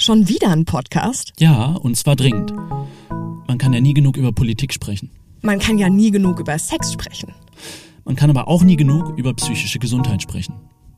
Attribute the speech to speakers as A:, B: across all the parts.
A: Schon wieder ein Podcast?
B: Ja, und zwar dringend. Man kann ja nie genug über Politik sprechen.
A: Man kann ja nie genug über Sex sprechen.
B: Man kann aber auch nie genug über psychische Gesundheit sprechen.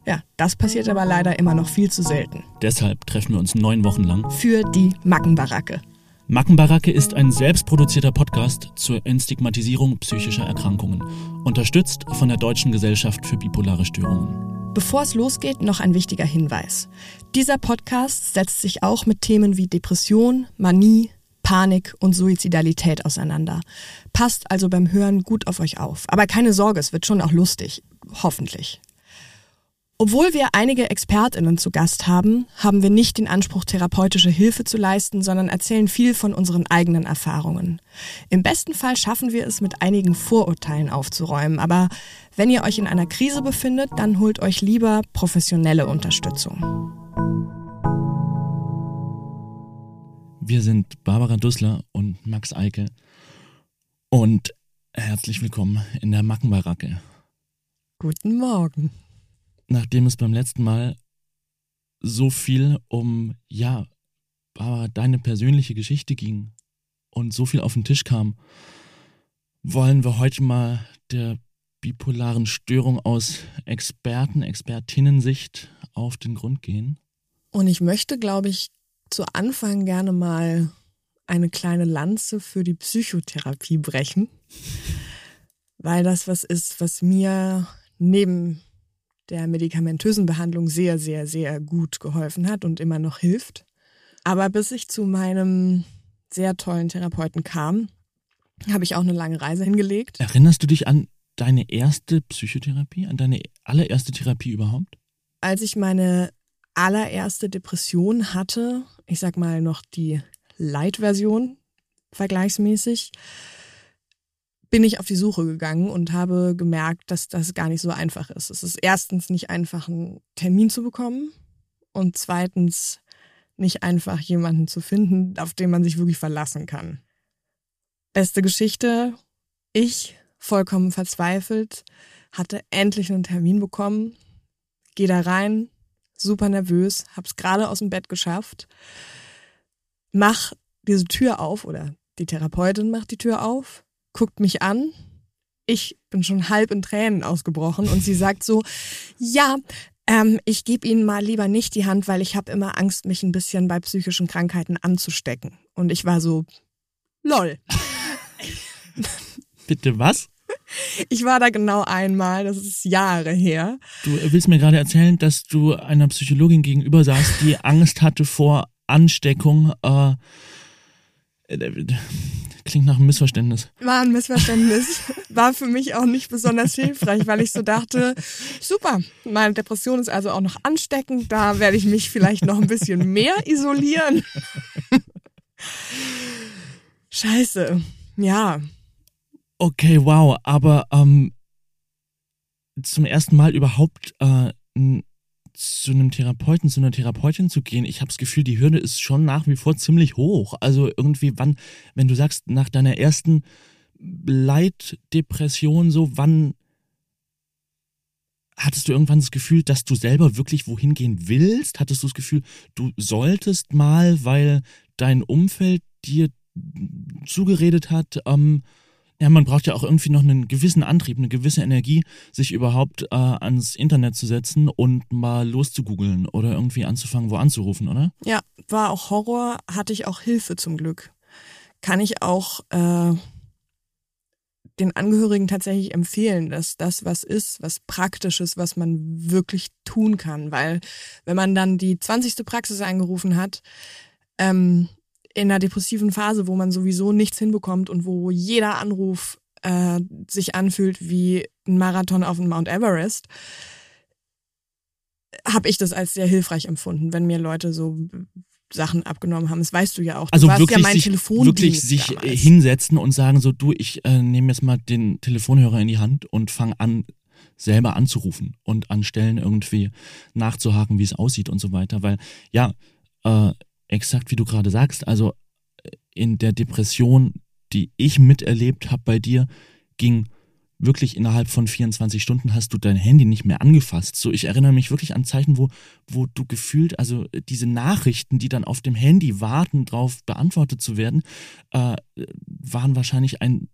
A: Ja, das passiert aber leider immer noch viel zu selten.
B: Deshalb treffen wir uns neun Wochen lang.
A: Für die Mackenbaracke.
B: Mackenbaracke ist ein selbstproduzierter Podcast zur Entstigmatisierung psychischer Erkrankungen, unterstützt von der Deutschen Gesellschaft für bipolare Störungen.
A: Bevor es losgeht, noch ein wichtiger Hinweis. Dieser Podcast setzt sich auch mit Themen wie Depression, Manie, Panik und Suizidalität auseinander. Passt also beim Hören gut auf euch auf. Aber keine Sorge, es wird schon auch lustig. Hoffentlich. Obwohl wir einige Expertinnen zu Gast haben, haben wir nicht den Anspruch, therapeutische Hilfe zu leisten, sondern erzählen viel von unseren eigenen Erfahrungen. Im besten Fall schaffen wir es, mit einigen Vorurteilen aufzuräumen, aber wenn ihr euch in einer Krise befindet, dann holt euch lieber professionelle Unterstützung.
B: Wir sind Barbara Dussler und Max Eike und herzlich willkommen in der Mackenbaracke.
A: Guten Morgen
B: nachdem es beim letzten Mal so viel um, ja, Barbara, deine persönliche Geschichte ging und so viel auf den Tisch kam, wollen wir heute mal der bipolaren Störung aus Experten, Expertinnensicht auf den Grund gehen.
A: Und ich möchte, glaube ich, zu Anfang gerne mal eine kleine Lanze für die Psychotherapie brechen, weil das was ist, was mir neben der medikamentösen Behandlung sehr, sehr, sehr gut geholfen hat und immer noch hilft. Aber bis ich zu meinem sehr tollen Therapeuten kam, habe ich auch eine lange Reise hingelegt.
B: Erinnerst du dich an deine erste Psychotherapie, an deine allererste Therapie überhaupt?
A: Als ich meine allererste Depression hatte, ich sag mal noch die Light-Version vergleichsmäßig, bin ich auf die Suche gegangen und habe gemerkt, dass das gar nicht so einfach ist. Es ist erstens nicht einfach, einen Termin zu bekommen und zweitens nicht einfach jemanden zu finden, auf den man sich wirklich verlassen kann. Beste Geschichte. Ich, vollkommen verzweifelt, hatte endlich einen Termin bekommen, gehe da rein, super nervös, hab's gerade aus dem Bett geschafft, mach diese Tür auf oder die Therapeutin macht die Tür auf, guckt mich an. Ich bin schon halb in Tränen ausgebrochen und sie sagt so, ja, ähm, ich gebe Ihnen mal lieber nicht die Hand, weil ich habe immer Angst, mich ein bisschen bei psychischen Krankheiten anzustecken. Und ich war so, lol.
B: Bitte was?
A: Ich war da genau einmal, das ist Jahre her.
B: Du willst mir gerade erzählen, dass du einer Psychologin gegenüber saßt, die Angst hatte vor Ansteckung. Äh, äh Klingt nach einem Missverständnis.
A: War ein Missverständnis. War für mich auch nicht besonders hilfreich, weil ich so dachte, super, meine Depression ist also auch noch ansteckend, da werde ich mich vielleicht noch ein bisschen mehr isolieren. Scheiße. Ja.
B: Okay, wow, aber ähm, zum ersten Mal überhaupt äh, zu einem Therapeuten, zu einer Therapeutin zu gehen, ich habe das Gefühl, die Hürde ist schon nach wie vor ziemlich hoch. Also irgendwie, wann, wenn du sagst, nach deiner ersten Leitdepression, so, wann hattest du irgendwann das Gefühl, dass du selber wirklich wohin gehen willst? Hattest du das Gefühl, du solltest mal, weil dein Umfeld dir zugeredet hat, ähm, ja, man braucht ja auch irgendwie noch einen gewissen Antrieb, eine gewisse Energie, sich überhaupt äh, ans Internet zu setzen und mal loszugoogeln oder irgendwie anzufangen, wo anzurufen, oder?
A: Ja, war auch Horror, hatte ich auch Hilfe zum Glück. Kann ich auch äh, den Angehörigen tatsächlich empfehlen, dass das was ist, was Praktisches, was man wirklich tun kann. Weil wenn man dann die 20. Praxis eingerufen hat, ähm, in einer depressiven Phase, wo man sowieso nichts hinbekommt und wo jeder Anruf äh, sich anfühlt wie ein Marathon auf dem Mount Everest, habe ich das als sehr hilfreich empfunden, wenn mir Leute so Sachen abgenommen haben. Das weißt du ja auch. Du
B: also wirklich, ja sich, wirklich sich äh, damals. hinsetzen und sagen so, du, ich äh, nehme jetzt mal den Telefonhörer in die Hand und fange an, selber anzurufen und an Stellen irgendwie nachzuhaken, wie es aussieht und so weiter. Weil ja, äh, exakt wie du gerade sagst, also äh, in der Depression, die ich miterlebt habe bei dir, ging wirklich innerhalb von 24 Stunden hast du dein Handy nicht mehr angefasst. So, ich erinnere mich wirklich an Zeiten, wo, wo du gefühlt, also diese Nachrichten, die dann auf dem Handy warten, darauf beantwortet zu werden, äh, waren wahrscheinlich ein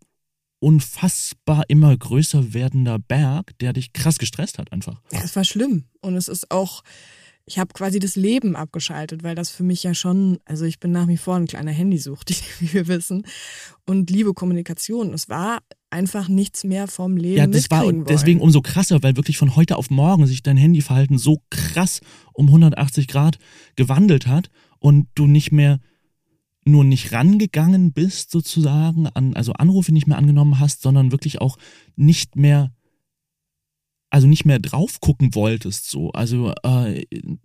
B: unfassbar immer größer werdender Berg, der dich krass gestresst hat einfach.
A: Es war schlimm. Und es ist auch, ich habe quasi das Leben abgeschaltet, weil das für mich ja schon, also ich bin nach wie vor ein kleiner Handysucht, wie wir wissen, und liebe Kommunikation. Es war einfach nichts mehr vom Leben. Ja,
B: das war
A: wollen.
B: deswegen umso krasser, weil wirklich von heute auf morgen sich dein Handyverhalten so krass um 180 Grad gewandelt hat und du nicht mehr nur nicht rangegangen bist sozusagen, an, also Anrufe nicht mehr angenommen hast, sondern wirklich auch nicht mehr also nicht mehr drauf gucken wolltest so. Also äh,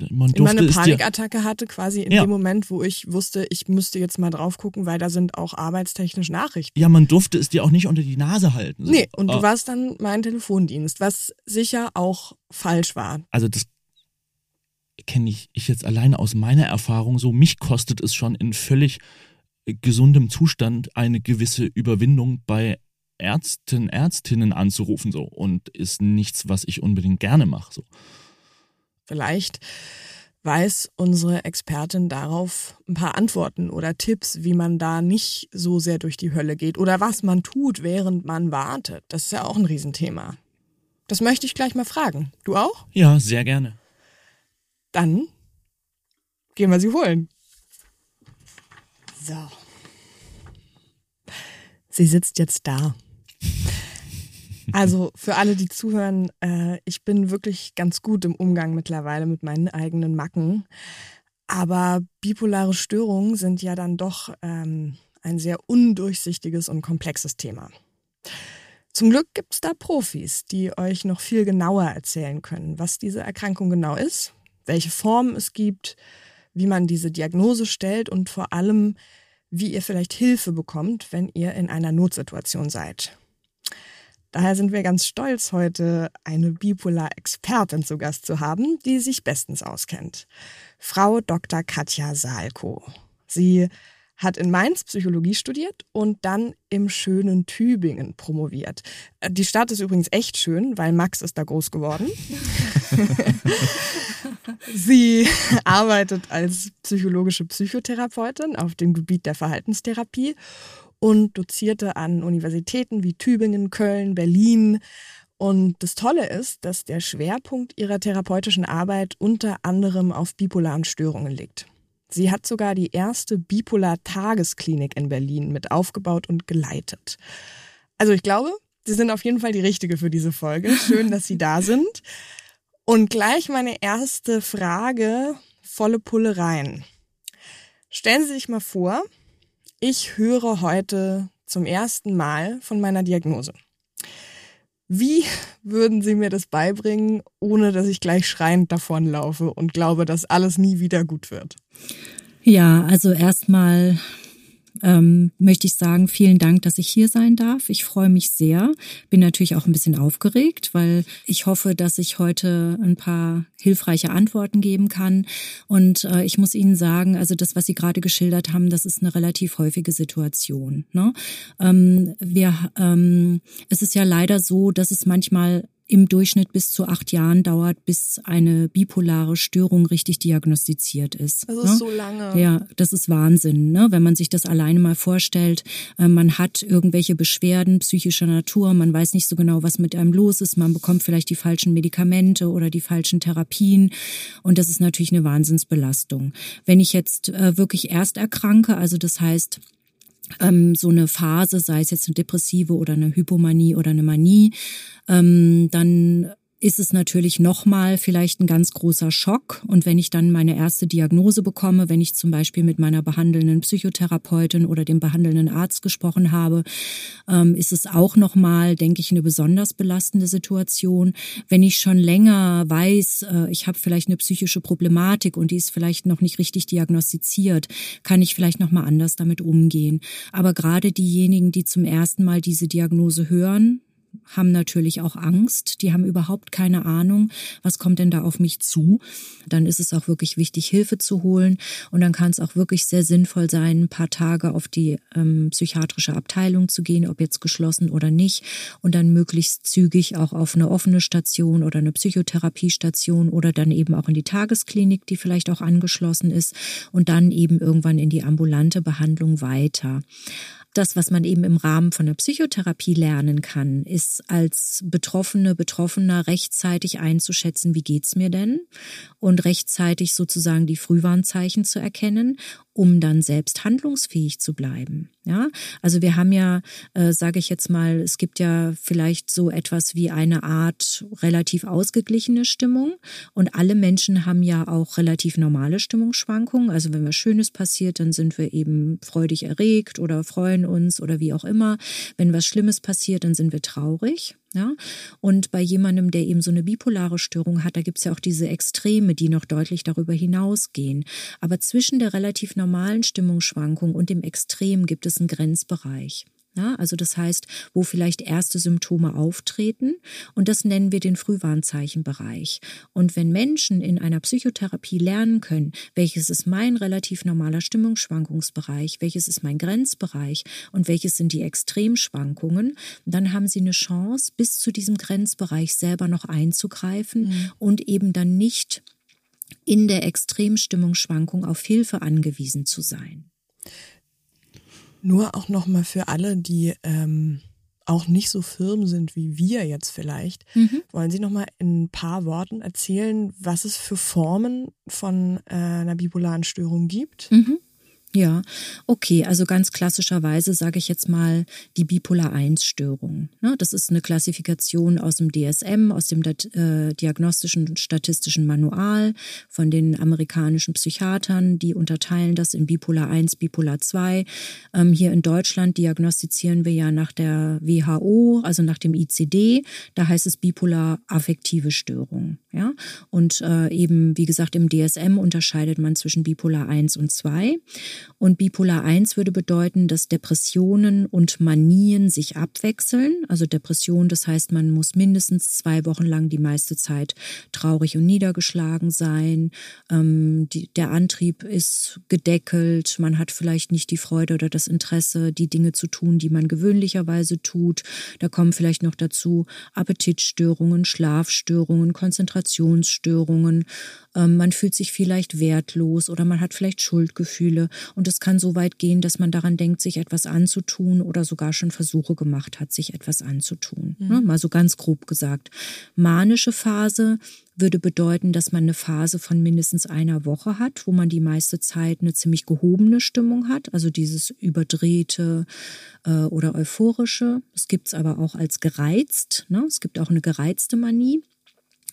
B: man durfte
A: Immer eine Panikattacke hatte quasi in ja. dem Moment wo ich wusste ich müsste jetzt mal drauf gucken weil da sind auch arbeitstechnisch Nachrichten.
B: Ja man durfte es dir auch nicht unter die Nase halten
A: so. nee und äh, du warst dann mein Telefondienst was sicher auch falsch war.
B: Also das kenne ich, ich jetzt alleine aus meiner Erfahrung so, mich kostet es schon in völlig gesundem Zustand eine gewisse Überwindung bei Ärzten, Ärztinnen anzurufen so und ist nichts, was ich unbedingt gerne mache so.
A: Vielleicht weiß unsere Expertin darauf ein paar Antworten oder Tipps, wie man da nicht so sehr durch die Hölle geht oder was man tut, während man wartet. Das ist ja auch ein Riesenthema. Das möchte ich gleich mal fragen. Du auch?
B: Ja, sehr gerne.
A: Dann gehen wir sie holen. So. Sie sitzt jetzt da. Also für alle, die zuhören, äh, ich bin wirklich ganz gut im Umgang mittlerweile mit meinen eigenen Macken. Aber bipolare Störungen sind ja dann doch ähm, ein sehr undurchsichtiges und komplexes Thema. Zum Glück gibt es da Profis, die euch noch viel genauer erzählen können, was diese Erkrankung genau ist, welche Formen es gibt, wie man diese Diagnose stellt und vor allem, wie ihr vielleicht Hilfe bekommt, wenn ihr in einer Notsituation seid. Daher sind wir ganz stolz, heute eine Bipolar-Expertin zu Gast zu haben, die sich bestens auskennt. Frau Dr. Katja Salko. Sie hat in Mainz Psychologie studiert und dann im schönen Tübingen promoviert. Äh, die Stadt ist übrigens echt schön, weil Max ist da groß geworden. Sie arbeitet als psychologische Psychotherapeutin auf dem Gebiet der Verhaltenstherapie und dozierte an Universitäten wie Tübingen, Köln, Berlin. Und das Tolle ist, dass der Schwerpunkt ihrer therapeutischen Arbeit unter anderem auf bipolaren Störungen liegt. Sie hat sogar die erste Bipolar-Tagesklinik in Berlin mit aufgebaut und geleitet. Also ich glaube, Sie sind auf jeden Fall die Richtige für diese Folge. Schön, dass Sie da sind. Und gleich meine erste Frage, volle Pulle rein. Stellen Sie sich mal vor, ich höre heute zum ersten Mal von meiner Diagnose. Wie würden Sie mir das beibringen, ohne dass ich gleich schreiend davonlaufe und glaube, dass alles nie wieder gut wird?
C: Ja, also erstmal ähm, möchte ich sagen, vielen Dank, dass ich hier sein darf. Ich freue mich sehr. Bin natürlich auch ein bisschen aufgeregt, weil ich hoffe, dass ich heute ein paar hilfreiche Antworten geben kann. Und äh, ich muss Ihnen sagen, also das, was Sie gerade geschildert haben, das ist eine relativ häufige Situation. Ne? Ähm, wir, ähm, es ist ja leider so, dass es manchmal im Durchschnitt bis zu acht Jahren dauert, bis eine bipolare Störung richtig diagnostiziert ist.
A: Das ist ne? so lange.
C: Ja, das ist Wahnsinn, ne? wenn man sich das alleine mal vorstellt. Äh, man hat irgendwelche Beschwerden psychischer Natur, man weiß nicht so genau, was mit einem los ist, man bekommt vielleicht die falschen Medikamente oder die falschen Therapien und das ist natürlich eine Wahnsinnsbelastung. Wenn ich jetzt äh, wirklich erst erkranke, also das heißt, ähm, so eine Phase, sei es jetzt eine depressive oder eine Hypomanie oder eine Manie, ähm, dann ist es natürlich nochmal vielleicht ein ganz großer Schock. Und wenn ich dann meine erste Diagnose bekomme, wenn ich zum Beispiel mit meiner behandelnden Psychotherapeutin oder dem behandelnden Arzt gesprochen habe, ähm, ist es auch nochmal, denke ich, eine besonders belastende Situation. Wenn ich schon länger weiß, äh, ich habe vielleicht eine psychische Problematik und die ist vielleicht noch nicht richtig diagnostiziert, kann ich vielleicht nochmal anders damit umgehen. Aber gerade diejenigen, die zum ersten Mal diese Diagnose hören, haben natürlich auch Angst, die haben überhaupt keine Ahnung, was kommt denn da auf mich zu. Dann ist es auch wirklich wichtig, Hilfe zu holen. Und dann kann es auch wirklich sehr sinnvoll sein, ein paar Tage auf die ähm, psychiatrische Abteilung zu gehen, ob jetzt geschlossen oder nicht. Und dann möglichst zügig auch auf eine offene Station oder eine Psychotherapiestation oder dann eben auch in die Tagesklinik, die vielleicht auch angeschlossen ist. Und dann eben irgendwann in die ambulante Behandlung weiter das, was man eben im Rahmen von der Psychotherapie lernen kann, ist als Betroffene, Betroffener rechtzeitig einzuschätzen, wie geht's mir denn? Und rechtzeitig sozusagen die Frühwarnzeichen zu erkennen um dann selbst handlungsfähig zu bleiben. Ja, also wir haben ja, äh, sage ich jetzt mal, es gibt ja vielleicht so etwas wie eine Art relativ ausgeglichene Stimmung und alle Menschen haben ja auch relativ normale Stimmungsschwankungen. Also wenn was Schönes passiert, dann sind wir eben freudig erregt oder freuen uns oder wie auch immer. Wenn was Schlimmes passiert, dann sind wir traurig. Ja? Und bei jemandem, der eben so eine bipolare Störung hat, da gibt's ja auch diese Extreme, die noch deutlich darüber hinausgehen. Aber zwischen der relativ normalen Stimmungsschwankung und dem Extrem gibt es einen Grenzbereich. Ja, also das heißt, wo vielleicht erste Symptome auftreten und das nennen wir den Frühwarnzeichenbereich. Und wenn Menschen in einer Psychotherapie lernen können, welches ist mein relativ normaler Stimmungsschwankungsbereich, welches ist mein Grenzbereich und welches sind die Extremschwankungen, dann haben sie eine Chance, bis zu diesem Grenzbereich selber noch einzugreifen mhm. und eben dann nicht in der Extremstimmungsschwankung auf Hilfe angewiesen zu sein.
A: Nur auch nochmal für alle, die ähm, auch nicht so firm sind wie wir jetzt vielleicht, mhm. wollen Sie nochmal in ein paar Worten erzählen, was es für Formen von äh, einer bipolaren Störung gibt?
C: Mhm. Ja, okay, also ganz klassischerweise sage ich jetzt mal die Bipolar-1-Störung. Ne, das ist eine Klassifikation aus dem DSM, aus dem äh, Diagnostischen Statistischen Manual von den amerikanischen Psychiatern. Die unterteilen das in Bipolar 1, Bipolar 2. Ähm, hier in Deutschland diagnostizieren wir ja nach der WHO, also nach dem ICD. Da heißt es bipolar-affektive Störung. Ja, und äh, eben, wie gesagt, im DSM unterscheidet man zwischen Bipolar 1 und 2. Und Bipolar 1 würde bedeuten, dass Depressionen und Manien sich abwechseln. Also Depression, das heißt, man muss mindestens zwei Wochen lang die meiste Zeit traurig und niedergeschlagen sein. Ähm, die, der Antrieb ist gedeckelt. Man hat vielleicht nicht die Freude oder das Interesse, die Dinge zu tun, die man gewöhnlicherweise tut. Da kommen vielleicht noch dazu Appetitstörungen, Schlafstörungen, Konzentrationsstörungen. Ähm, man fühlt sich vielleicht wertlos oder man hat vielleicht Schuldgefühle. Und es kann so weit gehen, dass man daran denkt, sich etwas anzutun oder sogar schon Versuche gemacht hat, sich etwas anzutun. Mhm. Ne, mal so ganz grob gesagt. Manische Phase würde bedeuten, dass man eine Phase von mindestens einer Woche hat, wo man die meiste Zeit eine ziemlich gehobene Stimmung hat, also dieses überdrehte äh, oder euphorische. Es gibt es aber auch als gereizt. Ne? Es gibt auch eine gereizte Manie.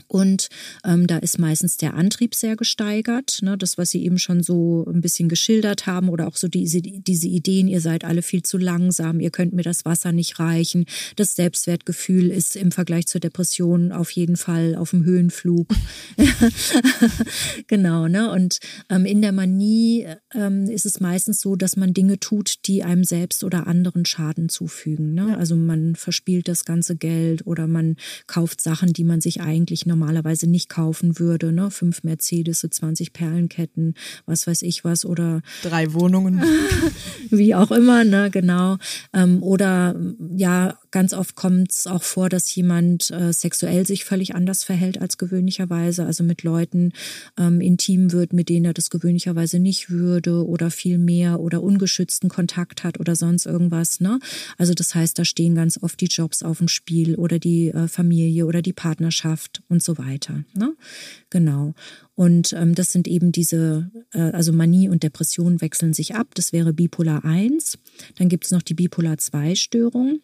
C: Und ähm, da ist meistens der Antrieb sehr gesteigert. Ne? Das, was Sie eben schon so ein bisschen geschildert haben oder auch so diese, diese Ideen, ihr seid alle viel zu langsam, ihr könnt mir das Wasser nicht reichen. Das Selbstwertgefühl ist im Vergleich zur Depression auf jeden Fall auf dem Höhenflug. genau, ne? Und ähm, in der Manie ähm, ist es meistens so, dass man Dinge tut, die einem selbst oder anderen Schaden zufügen. Ne? Also man verspielt das ganze Geld oder man kauft Sachen, die man sich eigentlich normalerweise nicht kaufen würde. Ne? Fünf Mercedes, 20 Perlenketten, was weiß ich was oder
A: drei Wohnungen.
C: wie auch immer, ne, genau. Ähm, oder ja, ganz oft kommt es auch vor, dass jemand äh, sexuell sich völlig anders verhält als gewöhnlicherweise, also mit Leuten ähm, intim wird, mit denen er das gewöhnlicherweise nicht würde oder viel mehr oder ungeschützten Kontakt hat oder sonst irgendwas. Ne? Also das heißt, da stehen ganz oft die Jobs auf dem Spiel oder die äh, Familie oder die Partnerschaft und so weiter. Ne? Genau. Und ähm, das sind eben diese, äh, also Manie und Depression wechseln sich ab. Das wäre Bipolar 1. Dann gibt es noch die Bipolar 2 Störung. Ähm,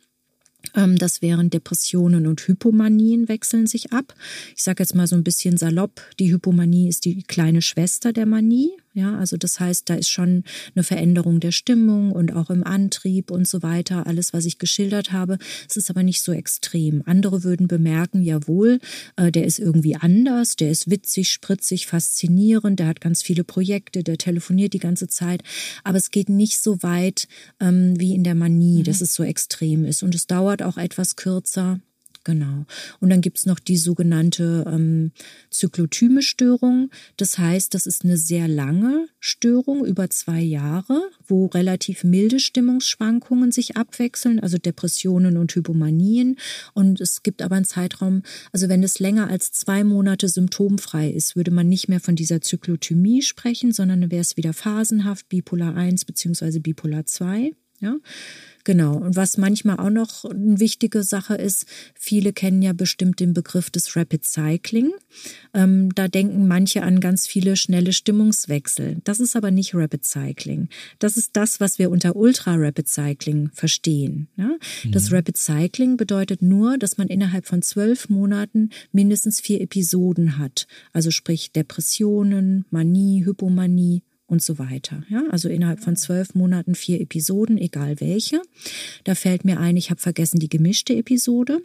C: das wären Depressionen und Hypomanien wechseln sich ab. Ich sage jetzt mal so ein bisschen salopp, die Hypomanie ist die kleine Schwester der Manie. Ja, also das heißt, da ist schon eine Veränderung der Stimmung und auch im Antrieb und so weiter. Alles, was ich geschildert habe. Es ist aber nicht so extrem. Andere würden bemerken, jawohl, äh, der ist irgendwie anders, der ist witzig, spritzig, faszinierend, der hat ganz viele Projekte, der telefoniert die ganze Zeit. Aber es geht nicht so weit ähm, wie in der Manie, mhm. dass es so extrem ist. Und es dauert auch etwas kürzer. Genau. Und dann gibt's noch die sogenannte ähm, zyklotyme Störung. Das heißt, das ist eine sehr lange Störung über zwei Jahre, wo relativ milde Stimmungsschwankungen sich abwechseln, also Depressionen und Hypomanien. Und es gibt aber einen Zeitraum, also wenn es länger als zwei Monate symptomfrei ist, würde man nicht mehr von dieser Zyklothymie sprechen, sondern wäre es wieder phasenhaft, Bipolar 1 beziehungsweise Bipolar 2. Ja, Genau. Und was manchmal auch noch eine wichtige Sache ist, viele kennen ja bestimmt den Begriff des Rapid Cycling. Ähm, da denken manche an ganz viele schnelle Stimmungswechsel. Das ist aber nicht Rapid Cycling. Das ist das, was wir unter Ultra Rapid Cycling verstehen. Ja? Das mhm. Rapid Cycling bedeutet nur, dass man innerhalb von zwölf Monaten mindestens vier Episoden hat. Also sprich Depressionen, Manie, Hypomanie, und so weiter. Ja, also innerhalb von zwölf Monaten vier Episoden, egal welche. Da fällt mir ein, ich habe vergessen die gemischte Episode.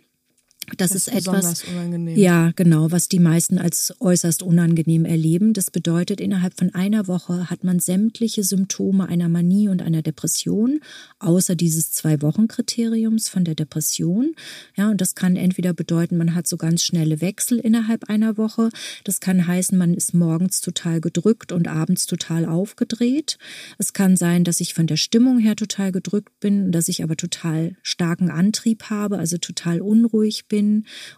C: Das, das ist, ist etwas, unangenehm. ja, genau, was die meisten als äußerst unangenehm erleben. Das bedeutet, innerhalb von einer Woche hat man sämtliche Symptome einer Manie und einer Depression, außer dieses Zwei-Wochen-Kriteriums von der Depression. Ja, und das kann entweder bedeuten, man hat so ganz schnelle Wechsel innerhalb einer Woche. Das kann heißen, man ist morgens total gedrückt und abends total aufgedreht. Es kann sein, dass ich von der Stimmung her total gedrückt bin, dass ich aber total starken Antrieb habe, also total unruhig bin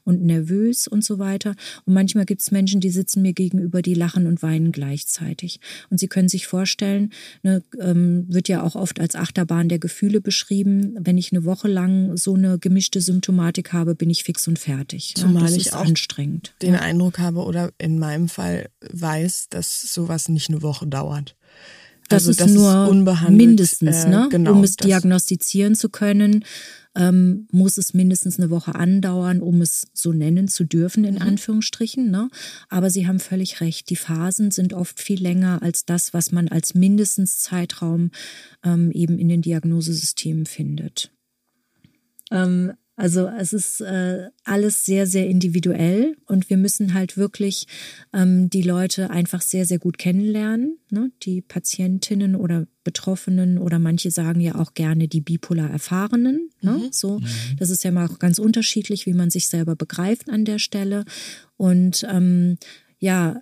C: und nervös und so weiter. Und manchmal gibt es Menschen, die sitzen mir gegenüber, die lachen und weinen gleichzeitig. Und Sie können sich vorstellen, ne, ähm, wird ja auch oft als Achterbahn der Gefühle beschrieben. Wenn ich eine Woche lang so eine gemischte Symptomatik habe, bin ich fix und fertig.
A: Zumal ja, ich auch anstrengend. den ja. Eindruck habe oder in meinem Fall weiß, dass sowas nicht eine Woche dauert.
C: Das also, ist das nur ist mindestens, äh, ne? Genau, um es diagnostizieren zu können ähm, muss es mindestens eine Woche andauern, um es so nennen zu dürfen, in mhm. Anführungsstrichen. Ne? Aber Sie haben völlig recht, die Phasen sind oft viel länger als das, was man als mindestens Zeitraum ähm, eben in den Diagnosesystemen findet. Ähm, also es ist äh, alles sehr, sehr individuell und wir müssen halt wirklich ähm, die Leute einfach sehr, sehr gut kennenlernen, ne? die Patientinnen oder Betroffenen oder manche sagen ja auch gerne die bipolar Erfahrenen. Ne? Mhm. So, mhm. das ist ja mal auch ganz unterschiedlich, wie man sich selber begreift an der Stelle. Und ähm, ja,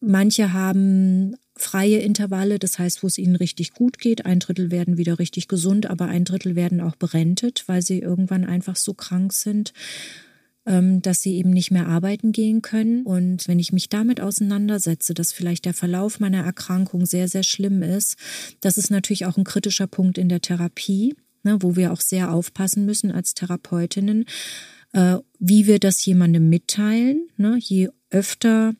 C: manche haben freie Intervalle, das heißt, wo es ihnen richtig gut geht. Ein Drittel werden wieder richtig gesund, aber ein Drittel werden auch berentet, weil sie irgendwann einfach so krank sind, ähm, dass sie eben nicht mehr arbeiten gehen können. Und wenn ich mich damit auseinandersetze, dass vielleicht der Verlauf meiner Erkrankung sehr, sehr schlimm ist, das ist natürlich auch ein kritischer Punkt in der Therapie, ne, wo wir auch sehr aufpassen müssen als Therapeutinnen, äh, wie wir das jemandem mitteilen. Ne, je öfter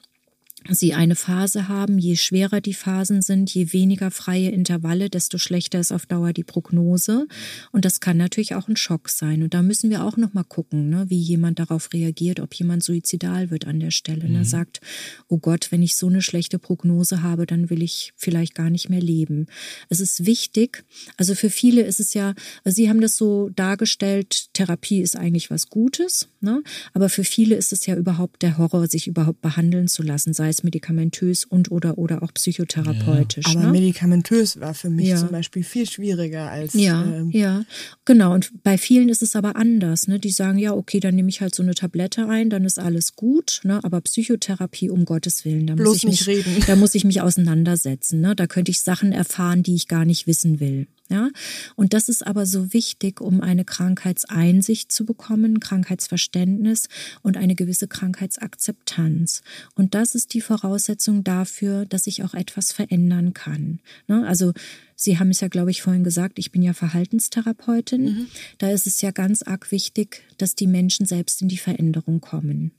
C: sie eine Phase haben, je schwerer die Phasen sind, je weniger freie Intervalle, desto schlechter ist auf Dauer die Prognose. Und das kann natürlich auch ein Schock sein. Und da müssen wir auch nochmal gucken, ne, wie jemand darauf reagiert, ob jemand suizidal wird an der Stelle. Ne, mhm. sagt, oh Gott, wenn ich so eine schlechte Prognose habe, dann will ich vielleicht gar nicht mehr leben. Es ist wichtig, also für viele ist es ja, also Sie haben das so dargestellt, Therapie ist eigentlich was Gutes, ne? aber für viele ist es ja überhaupt der Horror, sich überhaupt behandeln zu lassen, sei es medikamentös und oder oder auch psychotherapeutisch.
A: Ja. Aber ne? medikamentös war für mich ja. zum Beispiel viel schwieriger als.
C: Ja, ähm, ja, genau. Und bei vielen ist es aber anders. Ne? Die sagen, ja, okay, dann nehme ich halt so eine Tablette ein, dann ist alles gut. Ne? Aber Psychotherapie, um Gottes Willen, da muss ich mich, reden. da muss ich mich auseinandersetzen. Ne? Da könnte ich Sachen erfahren, die ich gar nicht wissen will. Ja, und das ist aber so wichtig, um eine Krankheitseinsicht zu bekommen, Krankheitsverständnis und eine gewisse Krankheitsakzeptanz. Und das ist die Voraussetzung dafür, dass ich auch etwas verändern kann. Ne? Also Sie haben es ja, glaube ich, vorhin gesagt, ich bin ja Verhaltenstherapeutin. Mhm. Da ist es ja ganz arg wichtig, dass die Menschen selbst in die Veränderung kommen.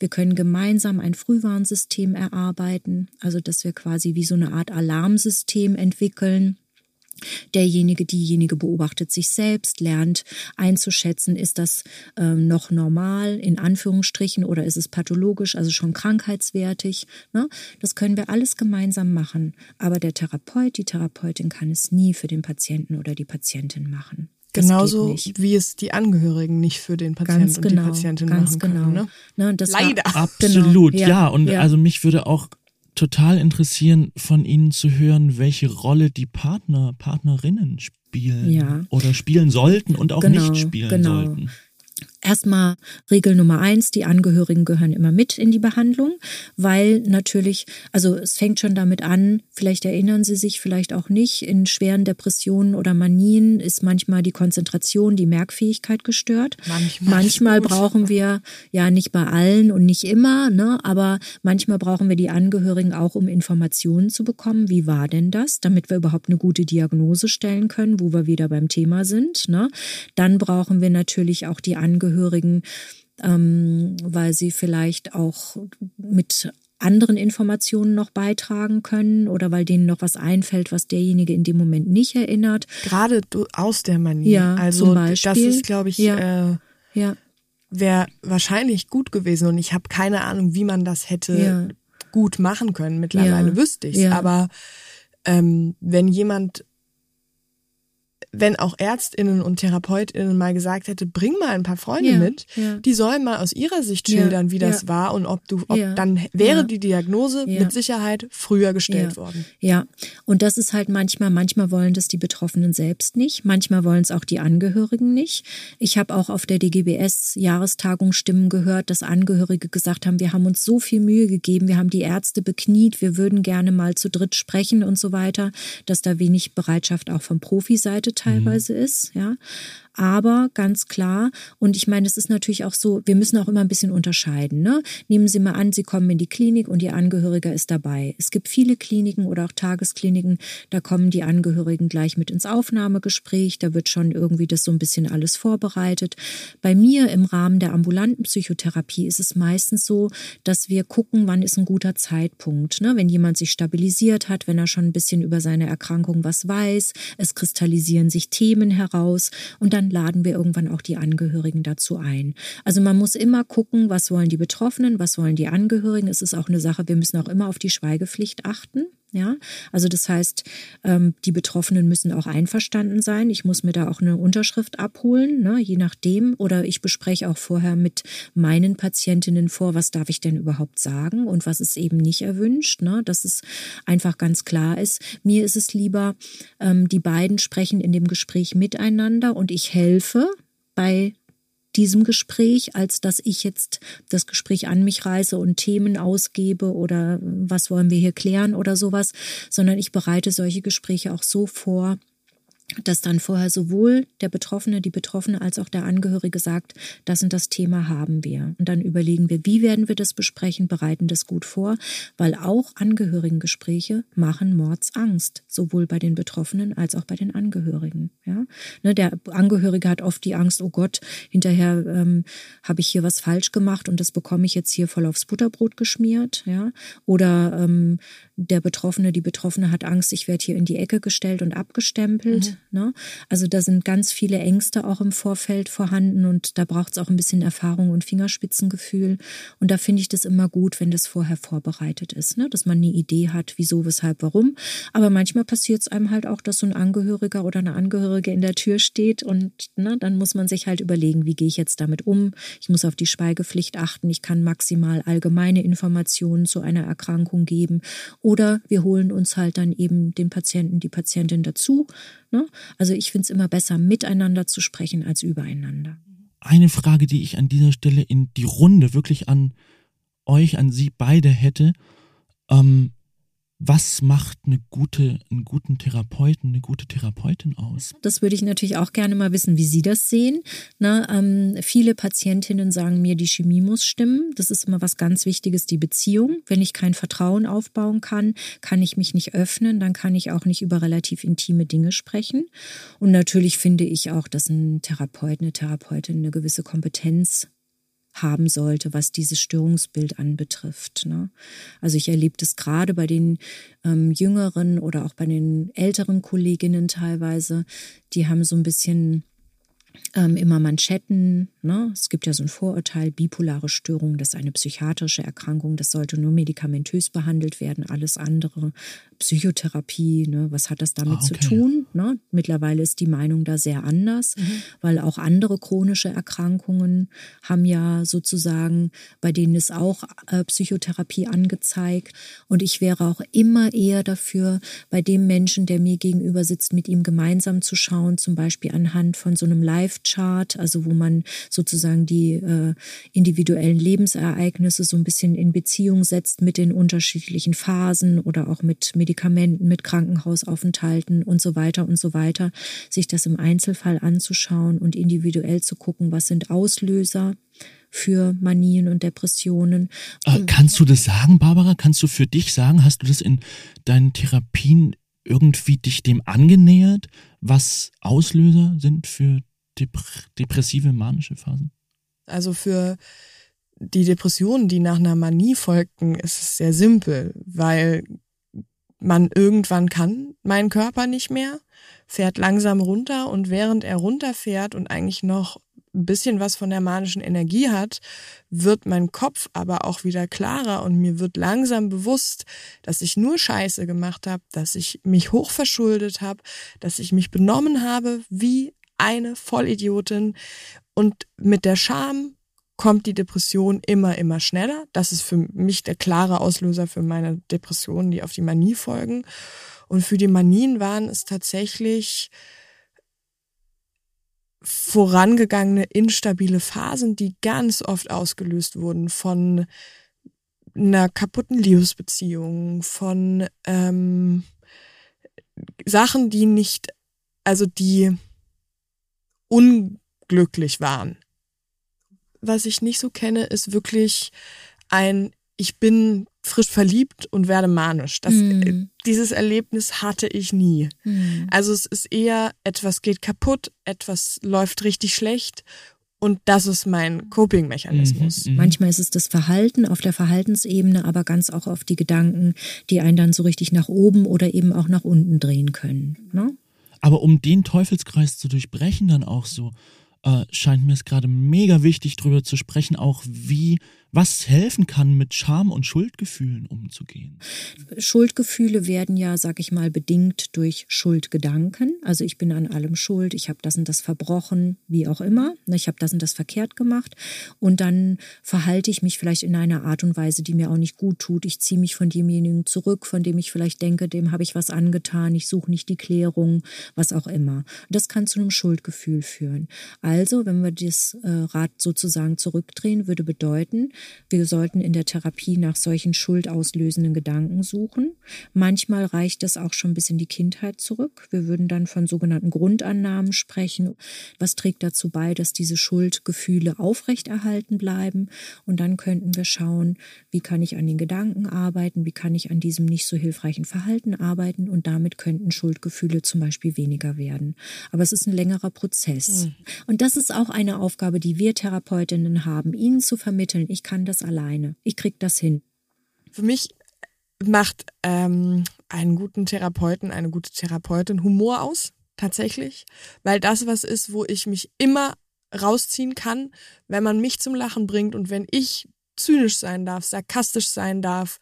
C: Wir können gemeinsam ein Frühwarnsystem erarbeiten, also dass wir quasi wie so eine Art Alarmsystem entwickeln Derjenige, diejenige beobachtet sich selbst, lernt einzuschätzen, ist das äh, noch normal in Anführungsstrichen oder ist es pathologisch, also schon krankheitswertig. Ne? Das können wir alles gemeinsam machen. Aber der Therapeut, die Therapeutin kann es nie für den Patienten oder die Patientin machen. Das
A: Genauso wie es die Angehörigen nicht für den Patienten
C: Ganz genau,
A: und die Patientin
C: ganz
A: machen
C: genau.
A: können. Ne?
C: Ne, das war-
A: Leider.
B: Absolut,
C: Genau,
B: ja. Und
C: ja.
B: also mich würde auch total interessieren, von Ihnen zu hören, welche Rolle die Partner, Partnerinnen spielen
C: Ja.
B: oder spielen sollten und auch
C: Genau,
B: nicht spielen
C: genau.
B: sollten.
C: Erstmal Regel Nummer eins, die Angehörigen gehören immer mit in die Behandlung, weil natürlich, also es fängt schon damit an, vielleicht erinnern Sie sich, vielleicht auch nicht, in schweren Depressionen oder Manien ist manchmal die Konzentration, die Merkfähigkeit gestört.
A: Manchmal
C: manchmal brauchen wir, ja nicht bei allen und nicht immer, ne, aber manchmal brauchen wir die Angehörigen auch, um Informationen zu bekommen. Wie war denn das, damit wir überhaupt eine gute Diagnose stellen können, wo wir wieder beim Thema sind. Ne? Dann brauchen wir natürlich auch die Angehörigen, ähm, weil sie vielleicht auch mit anderen Informationen noch beitragen können oder weil denen noch was einfällt, was derjenige in dem Moment nicht erinnert.
A: Gerade aus der Manie.
C: Ja,
A: also das ist, glaube ich,
C: Ja.
A: äh,
C: Ja,
A: wäre wahrscheinlich gut gewesen und ich habe keine Ahnung, wie man das hätte
C: Ja.
A: gut machen können. Mittlerweile
C: Ja.
A: wüsste ich's.
C: Ja.
A: Aber ähm, wenn jemand, wenn auch Ärztinnen und Therapeutinnen mal gesagt hätte, bring mal ein paar Freunde
C: Ja,
A: mit,
C: ja.
A: die sollen mal aus ihrer Sicht
C: Ja,
A: schildern, wie das
C: ja.
A: war und ob du, ob
C: Ja,
A: dann wäre
C: ja.
A: die Diagnose
C: Ja.
A: mit Sicherheit früher gestellt
C: Ja.
A: worden.
C: Ja, und das ist halt manchmal, manchmal wollen das die Betroffenen selbst nicht, manchmal wollen es auch die Angehörigen nicht. Ich habe auch auf der DGBS-Jahrestagung Stimmen gehört, dass Angehörige gesagt haben, wir haben uns so viel Mühe gegeben, wir haben die Ärzte bekniet, wir würden gerne mal zu dritt sprechen und so weiter, dass da wenig Bereitschaft auch von Profiseite teilweise ist, ja. Aber ganz klar, und ich meine, es ist natürlich auch so, wir müssen auch immer ein bisschen unterscheiden. Ne? Nehmen Sie mal an, Sie kommen in die Klinik und Ihr Angehöriger ist dabei. Es gibt viele Kliniken oder auch Tageskliniken, da kommen die Angehörigen gleich mit ins Aufnahmegespräch, da wird schon irgendwie das so ein bisschen alles vorbereitet. Bei mir im Rahmen der ambulanten Psychotherapie ist es meistens so, dass wir gucken, wann ist ein guter Zeitpunkt. Ne? Wenn jemand sich stabilisiert hat, wenn er schon ein bisschen über seine Erkrankung was weiß, es kristallisieren sich Themen heraus und dann laden wir irgendwann auch die Angehörigen dazu ein. Also man muss immer gucken, was wollen die Betroffenen, was wollen die Angehörigen. Es ist auch eine Sache, wir müssen auch immer auf die Schweigepflicht achten. Ja, also das heißt, ähm, die Betroffenen müssen auch einverstanden sein. Ich muss mir da auch eine Unterschrift abholen, ne, je nachdem. Oder ich bespreche auch vorher mit meinen Patientinnen vor, was darf ich denn überhaupt sagen und was ist eben nicht erwünscht. Ne, dass es einfach ganz klar ist. Mir ist es lieber, ähm, die beiden sprechen in dem Gespräch miteinander und ich helfe bei diesem Gespräch, als dass ich jetzt das Gespräch an mich reiße und Themen ausgebe oder was wollen wir hier klären oder sowas, sondern ich bereite solche Gespräche auch so vor, dass dann vorher sowohl der Betroffene, die Betroffene als auch der Angehörige sagt, das und das Thema haben wir. Und dann überlegen wir, wie werden wir das besprechen, bereiten das gut vor, weil auch Angehörigengespräche machen Mordsangst, sowohl bei den Betroffenen als auch bei den Angehörigen. Ja? Ne, der Angehörige hat oft die Angst, oh Gott, hinterher ähm, habe ich hier was falsch gemacht und das bekomme ich jetzt hier voll aufs Butterbrot geschmiert. Ja? Oder ähm, der Betroffene, die Betroffene hat Angst, ich werde hier in die Ecke gestellt und abgestempelt. Ne? Also da sind ganz viele Ängste auch im Vorfeld vorhanden und da braucht es auch ein bisschen Erfahrung und Fingerspitzengefühl. Und da finde ich das immer gut, wenn das vorher vorbereitet ist, ne? dass man eine Idee hat, wieso, weshalb, warum. Aber manchmal passiert es einem halt auch, dass so ein Angehöriger oder eine Angehörige in der Tür steht und ne, dann muss man sich halt überlegen, wie gehe ich jetzt damit um. Ich muss auf die Schweigepflicht achten. Ich kann maximal allgemeine Informationen zu einer Erkrankung geben. Oder wir holen uns halt dann eben den Patienten, die Patientin dazu. Ne? Also ich finde es immer besser, miteinander zu sprechen als übereinander.
B: Eine Frage, die ich an dieser Stelle in die Runde wirklich an euch, an Sie beide hätte. Ähm, was macht eine gute, einen guten Therapeuten, eine gute Therapeutin aus?
C: Das würde ich natürlich auch gerne mal wissen, wie Sie das sehen. Na, ähm, viele Patientinnen sagen mir, die Chemie muss stimmen. Das ist immer was ganz Wichtiges, die Beziehung. Wenn ich kein Vertrauen aufbauen kann, kann ich mich nicht öffnen, dann kann ich auch nicht über relativ intime Dinge sprechen. Und natürlich finde ich auch, dass ein Therapeut, eine Therapeutin eine gewisse Kompetenz haben sollte, was dieses Störungsbild anbetrifft. Ne? Also ich erlebe das gerade bei den ähm, jüngeren oder auch bei den älteren Kolleginnen teilweise, die haben so ein bisschen ähm, immer Manschetten. Ne? Es gibt ja so ein Vorurteil, bipolare Störung, das ist eine psychiatrische Erkrankung, das sollte nur medikamentös behandelt werden, alles andere Psychotherapie, ne, was hat das damit ah, okay. zu tun? Ne? Mittlerweile ist die Meinung da sehr anders, mhm. weil auch andere chronische Erkrankungen haben ja sozusagen, bei denen ist auch äh, Psychotherapie angezeigt. Und ich wäre auch immer eher dafür, bei dem Menschen, der mir gegenüber sitzt, mit ihm gemeinsam zu schauen, zum Beispiel anhand von so einem Live-Chart, also wo man sozusagen die äh, individuellen Lebensereignisse so ein bisschen in Beziehung setzt mit den unterschiedlichen Phasen oder auch mit, Medikamenten, mit Krankenhausaufenthalten und so weiter und so weiter, sich das im Einzelfall anzuschauen und individuell zu gucken, was sind Auslöser für Manien und Depressionen.
B: Äh, kannst du das sagen, Barbara? Kannst du für dich sagen, hast du das in deinen Therapien irgendwie dich dem angenähert, was Auslöser sind für depressive manische Phasen?
A: Also für die Depressionen, die nach einer Manie folgten, ist es sehr simpel, weil man irgendwann kann mein Körper nicht mehr, fährt langsam runter und während er runterfährt und eigentlich noch ein bisschen was von der manischen Energie hat, wird mein Kopf aber auch wieder klarer und mir wird langsam bewusst, dass ich nur Scheiße gemacht habe, dass ich mich hochverschuldet habe, dass ich mich benommen habe wie eine Vollidiotin und mit der Scham kommt die Depression immer, immer schneller. Das ist für mich der klare Auslöser für meine Depressionen, die auf die Manie folgen. Und für die Manien waren es tatsächlich vorangegangene instabile Phasen, die ganz oft ausgelöst wurden von einer kaputten Liebesbeziehung, von ähm, Sachen, die nicht, also die unglücklich waren was ich nicht so kenne, ist wirklich ein, ich bin frisch verliebt und werde manisch. Das, mm. Dieses Erlebnis hatte ich nie. Mm. Also es ist eher, etwas geht kaputt, etwas läuft richtig schlecht und das ist mein Coping-Mechanismus.
C: Mhm, mhm, Manchmal ist es das Verhalten auf der Verhaltensebene, aber ganz auch auf die Gedanken, die einen dann so richtig nach oben oder eben auch nach unten drehen können. Ne?
B: Aber um den Teufelskreis zu durchbrechen, dann auch so, äh, scheint mir es gerade mega wichtig, darüber zu sprechen, auch wie was helfen kann, mit Scham und Schuldgefühlen umzugehen.
C: Schuldgefühle werden ja, sag ich mal, bedingt durch Schuldgedanken. Also ich bin an allem schuld, ich habe das und das verbrochen, wie auch immer. Ne, ich habe das und das verkehrt gemacht. Und dann verhalte ich mich vielleicht in einer Art und Weise, die mir auch nicht gut tut. Ich ziehe mich von demjenigen zurück, von dem ich vielleicht denke, dem habe ich was angetan. Ich suche nicht die Klärung, was auch immer. Das kann zu einem Schuldgefühl führen. Also, wenn wir das äh, Rad sozusagen zurückdrehen, würde bedeuten, wir sollten in der Therapie nach solchen schuldauslösenden Gedanken suchen. Manchmal reicht das auch schon bis in die Kindheit zurück. Wir würden dann von sogenannten Grundannahmen sprechen. Was trägt dazu bei, dass diese Schuldgefühle aufrechterhalten bleiben? Und dann könnten wir schauen, wie kann ich an den Gedanken arbeiten? Wie kann ich an diesem nicht so hilfreichen Verhalten arbeiten? Und damit könnten Schuldgefühle zum Beispiel weniger werden. Aber es ist ein längerer Prozess. Mhm. Und das ist auch eine Aufgabe, die wir Therapeutinnen haben, ihnen zu vermitteln. Ich kann das alleine. Ich krieg das hin.
A: Für mich macht ähm, einen guten Therapeuten, eine gute Therapeutin Humor aus, tatsächlich. Weil das was ist, wo ich mich immer rausziehen kann, wenn man mich zum Lachen bringt und wenn ich zynisch sein darf, sarkastisch sein darf,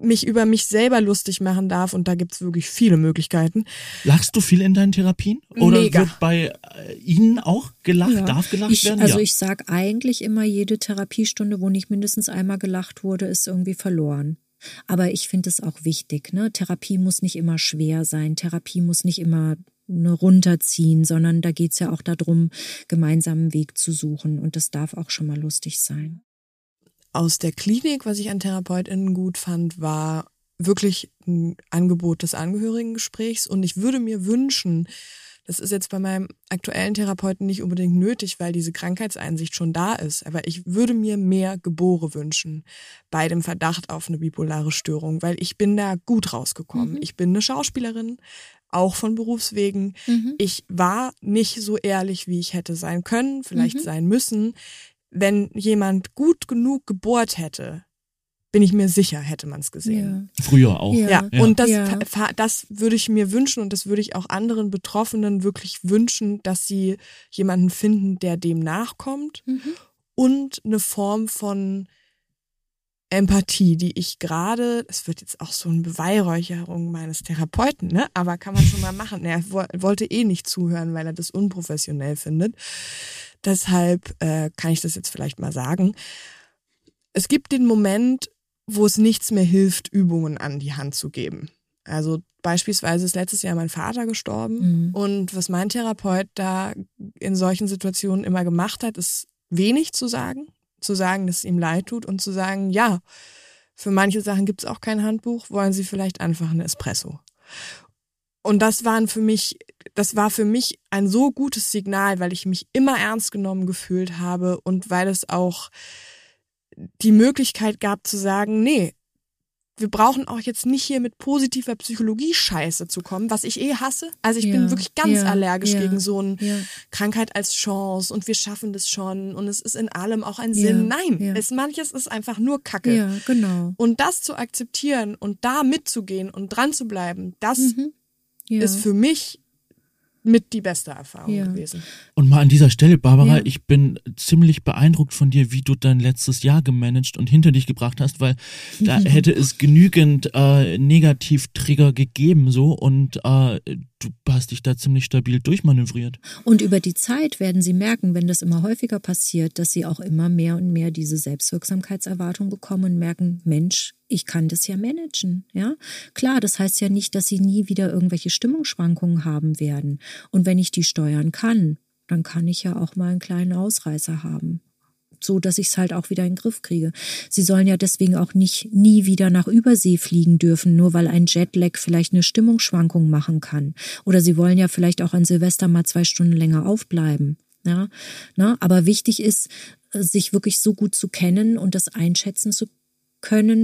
A: mich über mich selber lustig machen darf und da gibt's wirklich viele Möglichkeiten.
B: Lachst du viel in deinen Therapien? Oder Mega. wird bei äh, Ihnen auch gelacht? Ja. Darf gelacht
C: ich,
B: werden?
C: Also
B: ja.
C: ich sag eigentlich immer, jede Therapiestunde, wo nicht mindestens einmal gelacht wurde, ist irgendwie verloren. Aber ich finde es auch wichtig. Ne? Therapie muss nicht immer schwer sein. Therapie muss nicht immer ne, runterziehen, sondern da geht's ja auch darum, gemeinsamen Weg zu suchen. Und das darf auch schon mal lustig sein
A: aus der Klinik, was ich an TherapeutInnen gut fand, war wirklich ein Angebot des Angehörigengesprächs. Und ich würde mir wünschen, das ist jetzt bei meinem aktuellen Therapeuten nicht unbedingt nötig, weil diese Krankheitseinsicht schon da ist. Aber ich würde mir mehr Gebore wünschen bei dem Verdacht auf eine bipolare Störung, weil ich bin da gut rausgekommen. Mhm. Ich bin eine Schauspielerin, auch von Berufswegen. Mhm. Ich war nicht so ehrlich, wie ich hätte sein können, vielleicht mhm. sein müssen wenn jemand gut genug gebohrt hätte, bin ich mir sicher, hätte man es gesehen.
B: Ja. Früher auch.
A: Ja, ja. und das, ja. das würde ich mir wünschen und das würde ich auch anderen Betroffenen wirklich wünschen, dass sie jemanden finden, der dem nachkommt mhm. und eine Form von Empathie, die ich gerade, es wird jetzt auch so eine Beweihräucherung meines Therapeuten, ne? Aber kann man schon mal machen. Er wollte eh nicht zuhören, weil er das unprofessionell findet. Deshalb äh, kann ich das jetzt vielleicht mal sagen. Es gibt den Moment, wo es nichts mehr hilft, Übungen an die Hand zu geben. Also beispielsweise ist letztes Jahr mein Vater gestorben mhm. und was mein Therapeut da in solchen Situationen immer gemacht hat, ist wenig zu sagen, zu sagen, dass es ihm leid tut und zu sagen, ja, für manche Sachen gibt es auch kein Handbuch, wollen Sie vielleicht einfach einen Espresso. Und das waren für mich, das war für mich ein so gutes Signal, weil ich mich immer ernst genommen gefühlt habe und weil es auch die Möglichkeit gab zu sagen, nee, wir brauchen auch jetzt nicht hier mit positiver Psychologie Scheiße zu kommen, was ich eh hasse. Also ich ja, bin wirklich ganz ja, allergisch ja, gegen so eine Krankheit als Chance und wir schaffen das schon und es ist in allem auch ein Sinn. Nein, es, manches ist einfach nur Kacke.
C: Ja, genau.
A: Und das zu akzeptieren und da mitzugehen und dran zu bleiben, das mhm. Ist für mich mit die beste Erfahrung ja. gewesen.
B: Und mal an dieser Stelle, Barbara, ja. ich bin ziemlich beeindruckt von dir, wie du dein letztes Jahr gemanagt und hinter dich gebracht hast, weil da hätte es genügend äh, Negativtrigger gegeben so und äh, du hast dich da ziemlich stabil durchmanövriert.
C: Und über die Zeit werden sie merken, wenn das immer häufiger passiert, dass sie auch immer mehr und mehr diese Selbstwirksamkeitserwartung bekommen und merken, Mensch, ich kann das ja managen, ja. Klar, das heißt ja nicht, dass sie nie wieder irgendwelche Stimmungsschwankungen haben werden. Und wenn ich die steuern kann, dann kann ich ja auch mal einen kleinen Ausreißer haben so dass ich es halt auch wieder in den Griff kriege. Sie sollen ja deswegen auch nicht nie wieder nach Übersee fliegen dürfen, nur weil ein Jetlag vielleicht eine Stimmungsschwankung machen kann. Oder sie wollen ja vielleicht auch an Silvester mal zwei Stunden länger aufbleiben. Ja, ne? aber wichtig ist, sich wirklich so gut zu kennen und das einschätzen zu können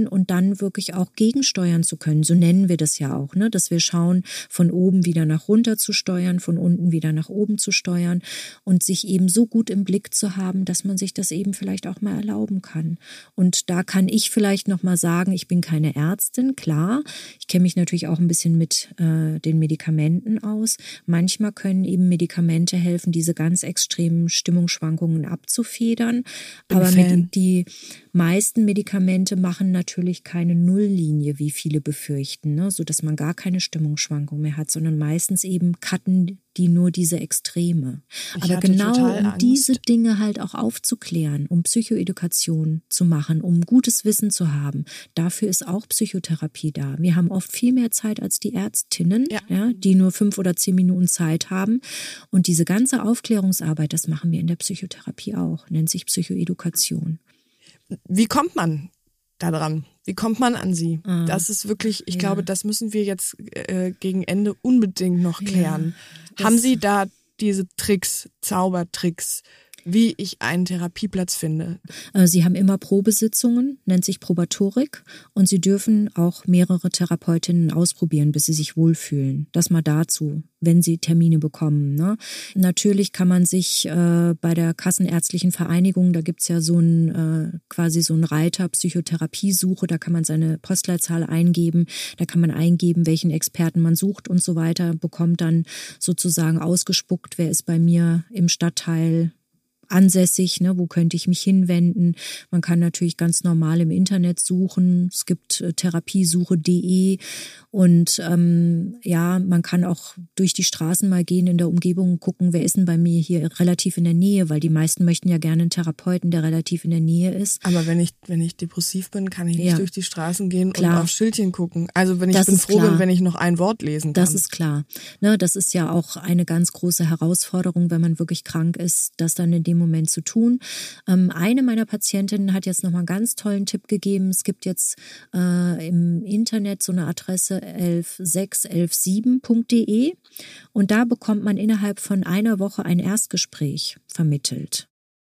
C: und dann wirklich auch gegensteuern zu können. So nennen wir das ja auch, ne? dass wir schauen, von oben wieder nach runter zu steuern, von unten wieder nach oben zu steuern und sich eben so gut im Blick zu haben, dass man sich das eben vielleicht auch mal erlauben kann. Und da kann ich vielleicht noch mal sagen, ich bin keine Ärztin, klar. Ich kenne mich natürlich auch ein bisschen mit äh, den Medikamenten aus. Manchmal können eben Medikamente helfen, diese ganz extremen Stimmungsschwankungen abzufedern. Aber mit, die meisten Medikamente machen machen natürlich keine Nulllinie, wie viele befürchten, ne? so dass man gar keine Stimmungsschwankung mehr hat, sondern meistens eben cutten die nur diese Extreme. Ich Aber genau um diese Dinge halt auch aufzuklären, um Psychoedukation zu machen, um gutes Wissen zu haben, dafür ist auch Psychotherapie da. Wir haben oft viel mehr Zeit als die Ärztinnen, ja. ja. die nur fünf oder zehn Minuten Zeit haben. Und diese ganze Aufklärungsarbeit, das machen wir in der Psychotherapie auch, nennt sich Psychoedukation.
A: Wie kommt man daran? Wie kommt man an sie? Ah, das ist wirklich, ich ja. glaube, das müssen wir jetzt äh, gegen Ende unbedingt noch klären. Ja, Haben Sie da diese Tricks, Zaubertricks, wie ich einen Therapieplatz finde.
C: Äh, sie haben immer Probesitzungen, nennt sich Probatorik, und Sie dürfen auch mehrere Therapeutinnen ausprobieren, bis Sie sich wohlfühlen. Das mal dazu, wenn Sie Termine bekommen. Ne? Natürlich kann man sich äh, bei der Kassenärztlichen Vereinigung, da gibt's ja so ein äh, quasi so ein Reiter Psychotherapiesuche, da kann man seine Postleitzahl eingeben, da kann man eingeben, welchen Experten man sucht und so weiter, bekommt dann sozusagen ausgespuckt, wer ist bei mir im Stadtteil ansässig, ne, wo könnte ich mich hinwenden. Man kann natürlich ganz normal im Internet suchen. Es gibt äh, therapiesuche.de und ähm, ja, man kann auch durch die Straßen mal gehen in der Umgebung und gucken, wer ist denn bei mir hier relativ in der Nähe, weil die meisten möchten ja gerne einen Therapeuten, der relativ in der Nähe ist.
A: Aber wenn ich, wenn ich depressiv bin, kann ich nicht ja. durch die Straßen gehen klar. und auf Schildchen gucken. Also wenn ich das bin froh klar. bin, wenn ich noch ein Wort lesen
C: kann. Das ist klar. Ne, das ist ja auch eine ganz große Herausforderung, wenn man wirklich krank ist, das dann in dem Moment zu tun. Ähm, eine meiner Patientinnen hat jetzt nochmal einen ganz tollen Tipp gegeben. Es gibt jetzt äh, im Internet so eine Adresse 11617.de und da bekommt man innerhalb von einer Woche ein Erstgespräch vermittelt.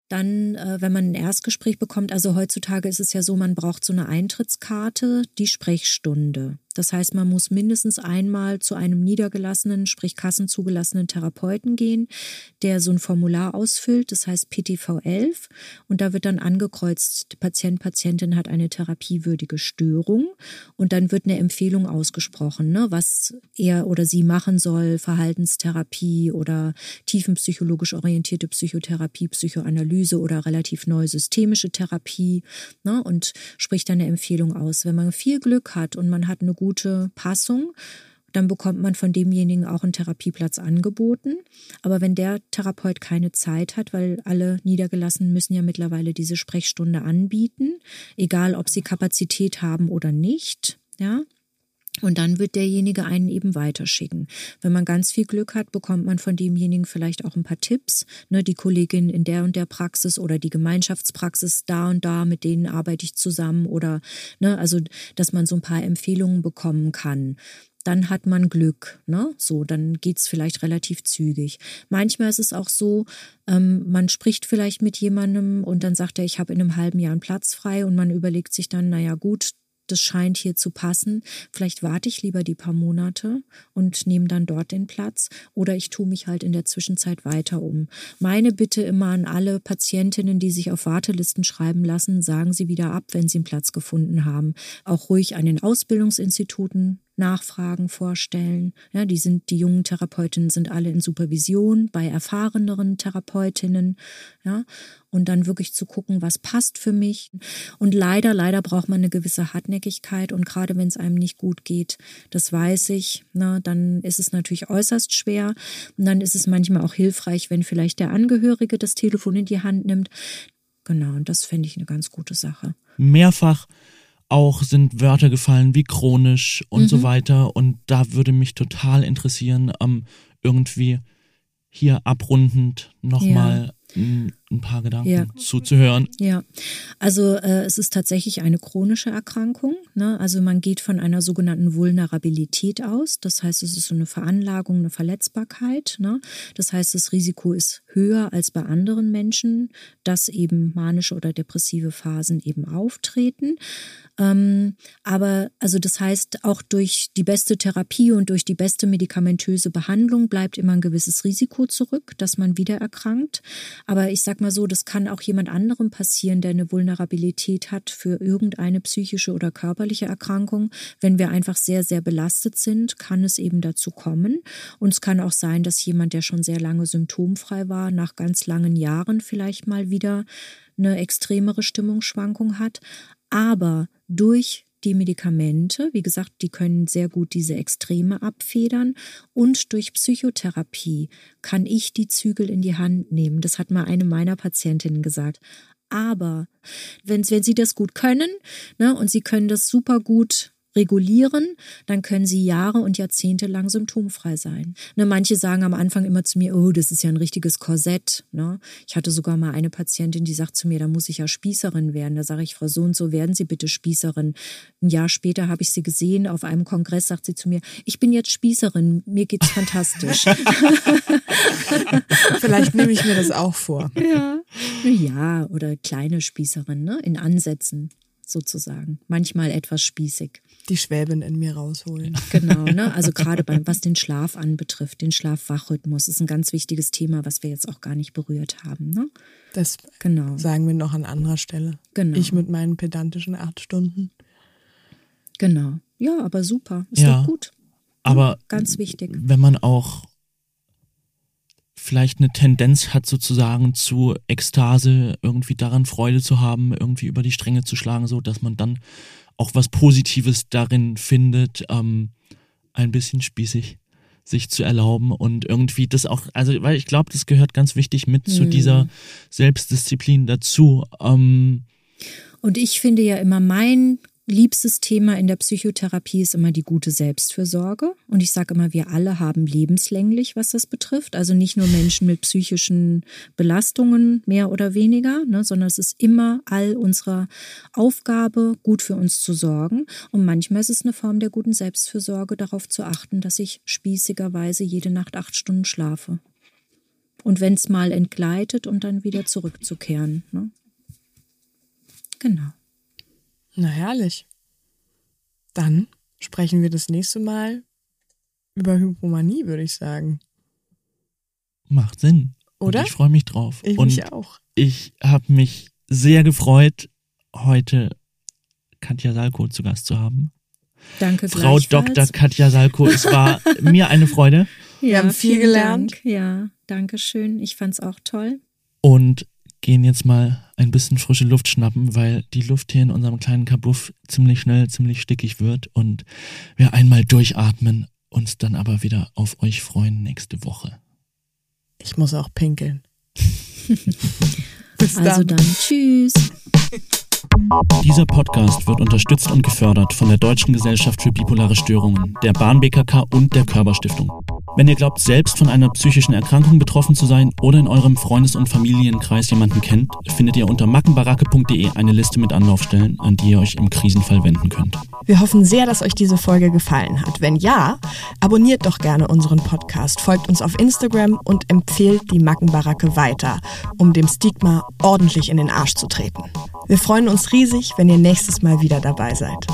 C: Dann, äh, wenn man ein Erstgespräch bekommt, also heutzutage ist es ja so, man braucht so eine Eintrittskarte, die Sprechstunde. Das heißt, man muss mindestens einmal zu einem niedergelassenen, sprich kassenzugelassenen Therapeuten gehen, der so ein Formular ausfüllt, das heißt PTV 11 und da wird dann angekreuzt, Patient, Patientin hat eine therapiewürdige Störung und dann wird eine Empfehlung ausgesprochen, ne, was er oder sie machen soll, Verhaltenstherapie oder tiefenpsychologisch orientierte Psychotherapie, Psychoanalyse oder relativ neue systemische Therapie ne, und spricht dann eine Empfehlung aus. Wenn man viel Glück hat und man hat eine gute Passung, dann bekommt man von demjenigen auch einen Therapieplatz angeboten. Aber wenn der Therapeut keine Zeit hat, weil alle Niedergelassenen müssen ja mittlerweile diese Sprechstunde anbieten, egal ob sie Kapazität haben oder nicht, ja, und dann wird derjenige einen eben weiterschicken. Wenn man ganz viel Glück hat, bekommt man von demjenigen vielleicht auch ein paar Tipps. Ne, die Kollegin in der und der Praxis oder die Gemeinschaftspraxis da und da, mit denen arbeite ich zusammen oder, ne, also, dass man so ein paar Empfehlungen bekommen kann dann hat man Glück. Ne? So, dann geht's vielleicht relativ zügig. Manchmal ist es auch so, ähm, man spricht vielleicht mit jemandem und dann sagt er, ich habe in einem halben Jahr einen Platz frei und man überlegt sich dann, naja gut, das scheint hier zu passen. Vielleicht warte ich lieber die paar Monate und nehme dann dort den Platz oder ich tue mich halt in der Zwischenzeit weiter um. Meine Bitte immer an alle Patientinnen, die sich auf Wartelisten schreiben lassen, sagen Sie wieder ab, wenn Sie einen Platz gefunden haben. Auch ruhig an den Ausbildungsinstituten Nachfragen vorstellen. Ja, die sind, die jungen Therapeutinnen sind alle in Supervision bei erfahreneren Therapeutinnen. Ja, und dann wirklich zu gucken, was passt für mich. Und leider, leider braucht man eine gewisse Hartnäckigkeit. Und gerade wenn es einem nicht gut geht, das weiß ich, na, dann ist es natürlich äußerst schwer. Und dann ist es manchmal auch hilfreich, wenn vielleicht der Angehörige das Telefon in die Hand nimmt. Genau, und das fände ich eine ganz gute Sache.
B: Mehrfach auch sind Wörter gefallen wie chronisch und mhm. so weiter. Und da würde mich total interessieren, ähm, irgendwie hier abrundend nochmal ja. ein, ein paar Gedanken ja. zuzuhören.
C: Ja, also äh, es ist tatsächlich eine chronische Erkrankung. Ne? Also man geht von einer sogenannten Vulnerabilität aus. Das heißt, es ist so eine Veranlagung, eine Verletzbarkeit. Ne? Das heißt, das Risiko ist höher als bei anderen Menschen, dass eben manische oder depressive Phasen eben auftreten. Ähm, aber also das heißt, auch durch die beste Therapie und durch die beste medikamentöse Behandlung bleibt immer ein gewisses Risiko zurück, dass man wieder erkrankt. Aber ich mal so, das kann auch jemand anderem passieren, der eine Vulnerabilität hat für irgendeine psychische oder körperliche Erkrankung. Wenn wir einfach sehr, sehr belastet sind, kann es eben dazu kommen. Und es kann auch sein, dass jemand, der schon sehr lange symptomfrei war, nach ganz langen Jahren vielleicht mal wieder eine extremere Stimmungsschwankung hat. Aber durch die Medikamente, wie gesagt, die können sehr gut diese Extreme abfedern und durch Psychotherapie kann ich die Zügel in die Hand nehmen. Das hat mal eine meiner Patientinnen gesagt. Aber wenn, wenn sie das gut können ne, und sie können das super gut regulieren, dann können sie Jahre und Jahrzehnte lang symptomfrei sein. Ne, manche sagen am Anfang immer zu mir, oh, das ist ja ein richtiges Korsett. Ne? Ich hatte sogar mal eine Patientin, die sagt zu mir, da muss ich ja Spießerin werden. Da sage ich, Frau so und so, werden Sie bitte Spießerin. Ein Jahr später habe ich sie gesehen, auf einem Kongress sagt sie zu mir, ich bin jetzt Spießerin, mir geht's fantastisch.
A: Vielleicht nehme ich mir das auch vor.
C: Ja, ja oder kleine Spießerin, ne? in Ansätzen sozusagen. Manchmal etwas spießig.
A: Die Schwäbin in mir rausholen.
C: Genau, ne? Also gerade beim, was den Schlaf anbetrifft, den Schlaf-Wach-Rhythmus ist ein ganz wichtiges Thema, was wir jetzt auch gar nicht berührt haben, ne?
A: Das genau. sagen wir noch an anderer Stelle. Genau. Ich mit meinen pedantischen acht Stunden.
C: Genau. Ja, aber super. Ist ja, doch gut.
B: Aber
C: ganz wichtig.
B: Wenn man auch vielleicht eine Tendenz hat sozusagen zu Ekstase, irgendwie daran Freude zu haben, irgendwie über die Stränge zu schlagen, so dass man dann auch was Positives darin findet, ähm, ein bisschen spießig sich zu erlauben und irgendwie das auch, also weil ich glaube, das gehört ganz wichtig mit hm. zu dieser Selbstdisziplin dazu. Ähm,
C: und ich finde ja immer, mein liebstes Thema in der Psychotherapie ist immer die gute Selbstfürsorge. Und ich sage immer, wir alle haben lebenslänglich, was das betrifft. Also nicht nur Menschen mit psychischen Belastungen, mehr oder weniger, ne, sondern es ist immer all unserer Aufgabe, gut für uns zu sorgen. Und manchmal ist es eine Form der guten Selbstfürsorge, darauf zu achten, dass ich spießigerweise jede Nacht acht Stunden schlafe. Und wenn es mal entgleitet und dann wieder zurückzukehren. Ne? Genau.
A: Na herrlich. Dann sprechen wir das nächste Mal über Hypomanie, würde ich sagen.
B: Macht Sinn.
A: Oder?
B: Und ich freue mich drauf.
A: Ich
B: Und
A: mich auch.
B: ich habe mich sehr gefreut, heute Katja Salko zu Gast zu haben.
C: Danke
B: Frau. Dr. Katja Salko, es war mir eine Freude.
C: Ja,
A: haben viel gelernt.
C: Dank. Ja, danke schön. Ich fand's auch toll.
B: Und gehen jetzt mal ein bisschen frische Luft schnappen, weil die Luft hier in unserem kleinen Kabuff ziemlich schnell, ziemlich stickig wird und wir einmal durchatmen, uns dann aber wieder auf euch freuen nächste Woche.
A: Ich muss auch pinkeln. Bis
C: Also
A: dann.
C: dann, tschüss.
B: Dieser Podcast wird unterstützt und gefördert von der Deutschen Gesellschaft für bipolare Störungen, der Bahn BKK und der Körperstiftung. Wenn ihr glaubt, selbst von einer psychischen Erkrankung betroffen zu sein oder in eurem Freundes- und Familienkreis jemanden kennt, findet ihr unter mackenbaracke.de eine Liste mit Anlaufstellen, an die ihr euch im Krisenfall wenden könnt.
A: Wir hoffen sehr, dass euch diese Folge gefallen hat. Wenn ja, abonniert doch gerne unseren Podcast, folgt uns auf Instagram und empfehlt die Mackenbaracke weiter, um dem Stigma ordentlich in den Arsch zu treten. Wir uns riesig, wenn ihr nächstes Mal wieder dabei seid.